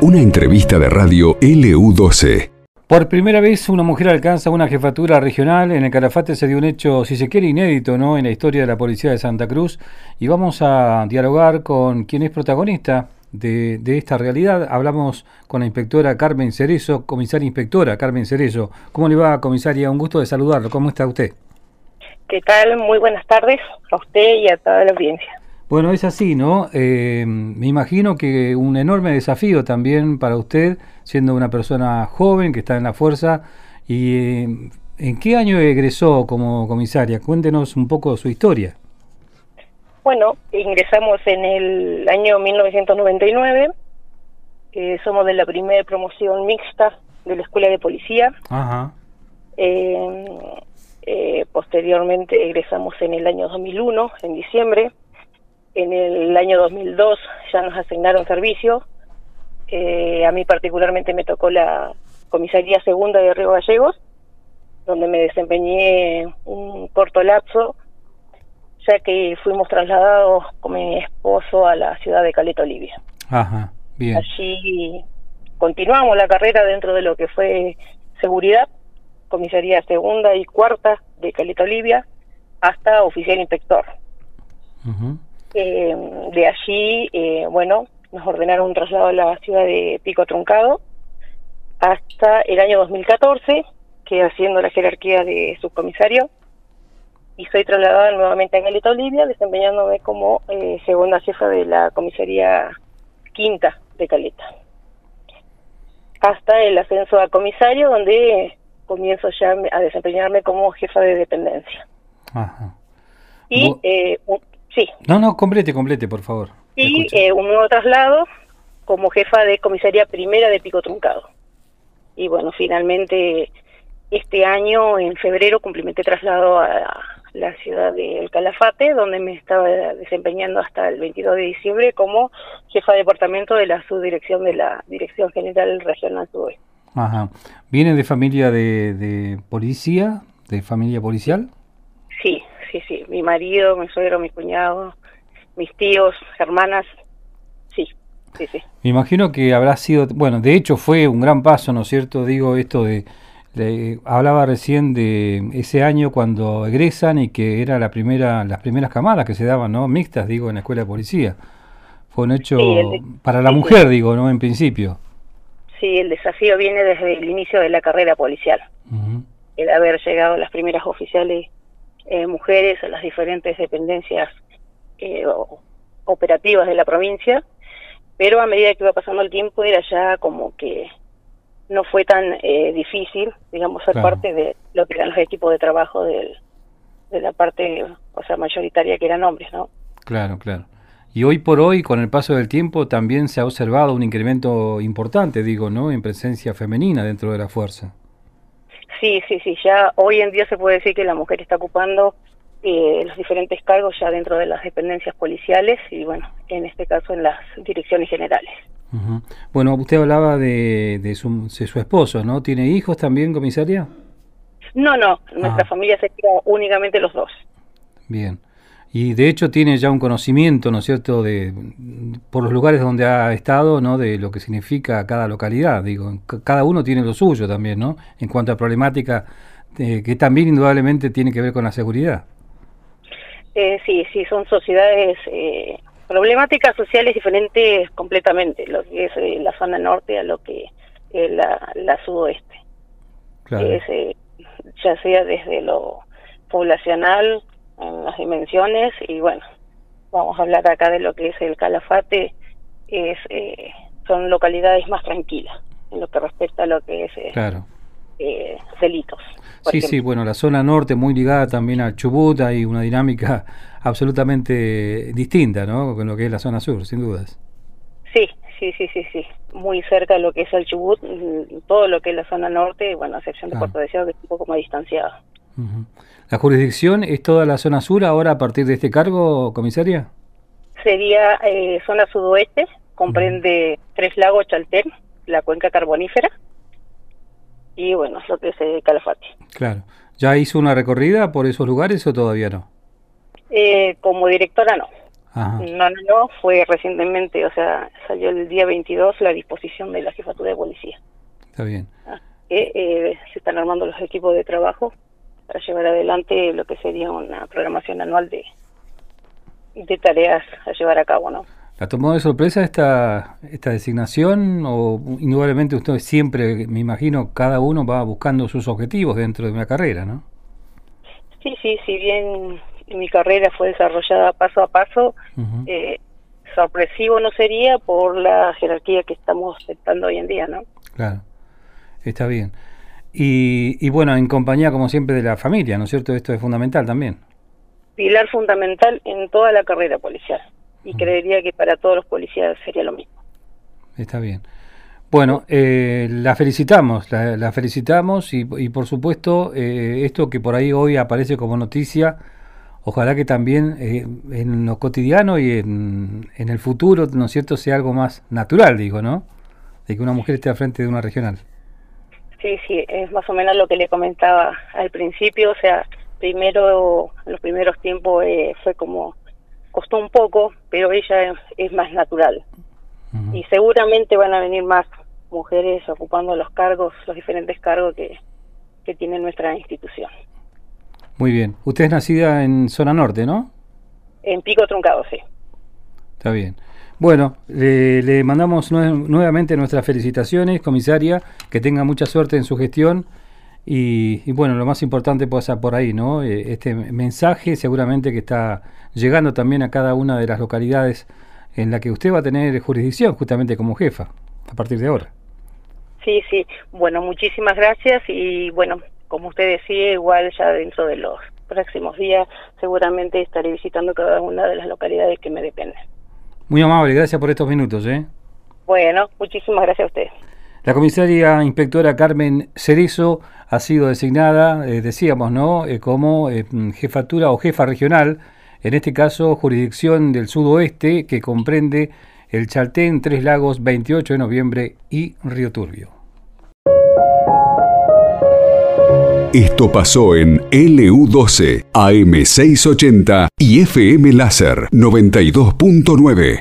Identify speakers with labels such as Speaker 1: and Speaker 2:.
Speaker 1: Una entrevista de radio LU12.
Speaker 2: Por primera vez una mujer alcanza una jefatura regional. En el Calafate se dio un hecho, si se quiere, inédito ¿no? en la historia de la Policía de Santa Cruz. Y vamos a dialogar con quien es protagonista de, esta realidad. Hablamos con la inspectora Carmen Cerezo, comisaria inspectora Carmen Cerezo. ¿Cómo le va, comisaria? Un gusto de saludarlo. ¿Cómo está usted?
Speaker 3: ¿Qué tal? Muy buenas tardes a usted y a toda la audiencia.
Speaker 2: Bueno, es así, ¿no? Eh, me imagino que un enorme desafío también para usted, siendo una persona joven que está en la fuerza. ¿Y eh, en qué año egresó como comisaria? Cuéntenos un poco su historia.
Speaker 3: Bueno, ingresamos en el año 1999. Eh, somos de la primera promoción mixta de la Escuela de Policía. Ajá. posteriormente egresamos en el año 2001, en diciembre en el año 2002 ya nos asignaron servicio. Eh, a mí particularmente me tocó la comisaría segunda de Río Gallegos, donde me desempeñé un corto lapso, ya que fuimos trasladados con mi esposo a la ciudad de Caleta, Olivia.
Speaker 2: Ajá, bien.
Speaker 3: Allí continuamos la carrera dentro de lo que fue seguridad, comisaría segunda y cuarta de Caleta, Olivia, hasta oficial inspector. Eh, de allí, eh, bueno, nos ordenaron un traslado a la ciudad de Pico Truncado hasta el año 2014, que haciendo la jerarquía de subcomisario, y soy trasladada nuevamente a Galeta Olivia, desempeñándome como eh, segunda jefa de la comisaría quinta de Caleta. Hasta el ascenso a comisario, donde comienzo ya a desempeñarme como jefa de dependencia. Ajá. Y eh, Sí.
Speaker 2: No, no, complete, complete, por favor.
Speaker 3: Y eh, un nuevo traslado como jefa de comisaría primera de Pico Truncado. Y bueno, finalmente este año, en febrero, cumplimenté traslado a la ciudad de El Calafate, donde me estaba desempeñando hasta el 22 de diciembre como jefa de departamento de la subdirección de la Dirección General Regional Sudoeste.
Speaker 2: Ajá. ¿Viene de familia de, de policía, de familia policial?
Speaker 3: Sí. Mi marido, mi suegro, mi cuñado, mis tíos, hermanas, sí, sí, sí.
Speaker 2: Me imagino que habrá sido, bueno, de hecho fue un gran paso, ¿no es cierto? Digo esto de, hablaba recién de ese año cuando egresan y que era la primera, las primeras camadas que se daban, ¿no? Mixtas, digo, en la escuela de policía. Fue un hecho para la mujer, digo, ¿no? En principio.
Speaker 3: Sí, el desafío viene desde el inicio de la carrera policial. El haber llegado a las primeras oficiales eh, mujeres a las diferentes dependencias eh, operativas de la provincia, pero a medida que iba pasando el tiempo era ya como que no fue tan eh, difícil, digamos, ser parte de lo que eran los equipos de trabajo de la parte, o sea, mayoritaria que eran hombres, ¿no?
Speaker 2: Claro, claro. Y hoy por hoy, con el paso del tiempo, también se ha observado un incremento importante, digo, ¿no? En presencia femenina dentro de la fuerza.
Speaker 3: Sí, sí, sí, ya hoy en día se puede decir que la mujer está ocupando eh, los diferentes cargos ya dentro de las dependencias policiales y bueno, en este caso en las direcciones generales.
Speaker 2: Bueno, usted hablaba de, de, su, su, esposo, ¿no? ¿Tiene hijos también, comisaria?
Speaker 3: No, no, nuestra ah. familia se queda únicamente los dos.
Speaker 2: Bien. Y de hecho tiene ya un conocimiento, ¿no es cierto?, de, por los lugares donde ha estado, ¿no?, de lo que significa cada localidad. Digo, cada uno tiene lo suyo también, ¿no?, en cuanto a problemática eh, que también indudablemente tiene que ver con la seguridad.
Speaker 3: Eh, sí, sí, son sociedades, eh, problemáticas sociales diferentes completamente, lo que es eh, la zona norte a lo que es la, la sudoeste. Claro. ya sea desde lo poblacional, en las dimensiones y bueno, vamos a hablar acá de lo que es el Calafate, es eh, son localidades más tranquilas en lo que respecta a lo que es eh, eh, delitos.
Speaker 2: Sí, sí, bueno, la zona norte muy ligada también al Chubut, hay una dinámica absolutamente distinta, ¿no? Con lo que es la zona sur, sin dudas.
Speaker 3: Sí, sí, sí, sí, sí, muy cerca de lo que es el Chubut, mm, todo lo que es la zona norte, bueno, a excepción de Puerto Deseado, que es un poco más distanciado.
Speaker 2: ¿La jurisdicción es toda la zona sur ahora a partir de este cargo, comisaria?
Speaker 3: Sería eh, zona sudoeste, comprende Tres Lagos, Chaltén, la cuenca carbonífera y bueno, lo que es eh, Calafate.
Speaker 2: Claro. ¿Ya hizo una recorrida por esos lugares o todavía no?
Speaker 3: Eh, como directora no. No, no, no, fue recientemente, o sea, salió el día 22 la disposición de la jefatura de policía.
Speaker 2: Está bien.
Speaker 3: Ah, eh, se están armando los equipos de trabajo para llevar adelante lo que sería una programación anual de, de tareas a llevar a cabo, ¿no?
Speaker 2: ¿La tomó de sorpresa esta, esta designación o indudablemente usted siempre, me imagino, cada uno va buscando sus objetivos dentro de una carrera, ¿no?
Speaker 3: Sí, sí, si bien mi carrera fue desarrollada paso a paso, eh, sorpresivo no sería por la jerarquía que estamos aceptando hoy en día, ¿no?
Speaker 2: Claro, está bien. Y, y bueno, en compañía, como siempre, de la familia, ¿no es cierto? Esto es fundamental también.
Speaker 3: Pilar fundamental en toda la carrera policial. Y creería que para todos los policías sería lo mismo.
Speaker 2: Está bien. Bueno, eh, la felicitamos, la, felicitamos y, y, por supuesto eh, esto que por ahí hoy aparece como noticia, ojalá que también eh, en lo cotidiano y en, en, el futuro, ¿no es cierto?, sea algo más natural, digo, ¿no? De que una mujer esté al frente de una regional.
Speaker 3: Sí, sí, es más o menos lo que le comentaba al principio, o sea, primero, los primeros tiempos fue como, costó un poco, pero ella es, más natural. Y seguramente van a venir más mujeres ocupando los cargos, los diferentes cargos que, que tiene nuestra institución.
Speaker 2: Muy bien. Usted es nacida en zona norte, ¿no?
Speaker 3: En Pico Truncado, sí.
Speaker 2: Está bien. Bueno, le, mandamos nuevamente nuestras felicitaciones, comisaria, que tenga mucha suerte en su gestión y, y bueno, lo más importante pasa por ahí, ¿no? Eh, este mensaje seguramente que está llegando también a cada una de las localidades en la que usted va a tener jurisdicción justamente como jefa a partir de ahora.
Speaker 3: Sí, sí. Bueno, muchísimas gracias y bueno, como usted decía, igual ya dentro de los próximos días seguramente estaré visitando cada una de las localidades que me dependen.
Speaker 2: Muy amable, gracias por estos minutos. ¿eh?
Speaker 3: Bueno, muchísimas gracias a usted.
Speaker 2: La comisaria inspectora Carmen Cerezo ha sido designada, eh, decíamos, ¿no?, eh, como eh, jefatura o jefa regional, en este caso jurisdicción del sudoeste, que comprende el Chaltén, Tres Lagos, 28 de noviembre y Río Turbio.
Speaker 1: Esto pasó en LU12, AM680 y FM Láser 92.9.